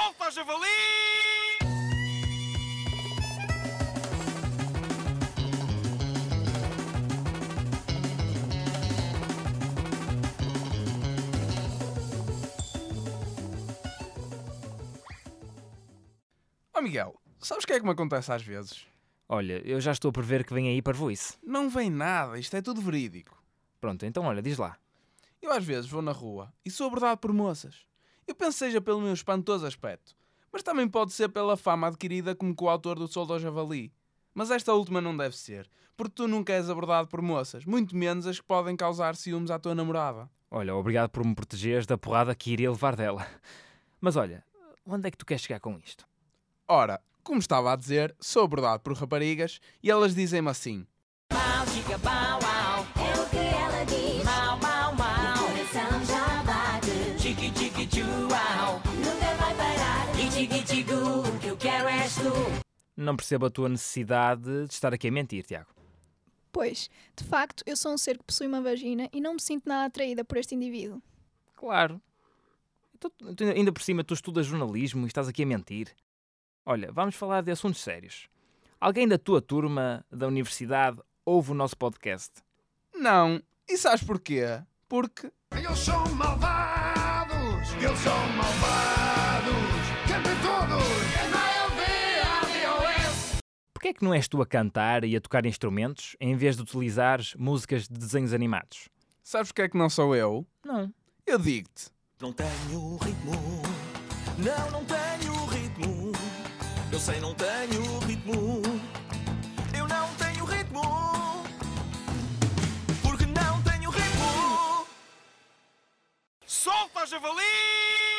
Solta, javali! Ó Miguel, sabes o que é que me acontece às vezes? Olha, eu já estou a prever que vem aí parvoíce. Não vem nada, isto é tudo verídico. Pronto, então olha, diz lá. Eu às vezes vou na rua e sou abordado por moças. Eu penso seja pelo meu espantoso aspecto, mas também pode ser pela fama adquirida como coautor do Sol do Javali. Mas esta última não deve ser, porque tu nunca és abordado por moças, muito menos as que podem causar ciúmes à tua namorada. Olha, obrigado por me protegeres da porrada que iria levar dela. Mas olha, onde é que tu queres chegar com isto? Ora, como estava a dizer, sou abordado por raparigas e elas dizem-me assim: É o que ela diz. Nunca vai parar. o que eu quero és tu. Não percebo a tua necessidade de estar aqui a mentir, Tiago. Pois, de facto, eu sou um ser que possui uma vagina e não me sinto nada atraída por este indivíduo. Claro. Então, tu- ainda por cima, tu estudas jornalismo e estás aqui a mentir. Olha, vamos falar de assuntos sérios. Alguém da tua turma, da universidade, ouve o nosso podcast? Não. E sabes porquê? Porque Eles são malvados! Porquê é que não és tu a cantar e a tocar instrumentos em vez de utilizares músicas de desenhos animados? sabes porque é que não sou eu? Não. Eu digo-te. Não tenho ritmo, não, não tenho ritmo. Eu sei, não tenho ritmo. Eu não tenho ritmo, porque não tenho ritmo. Solta, javali!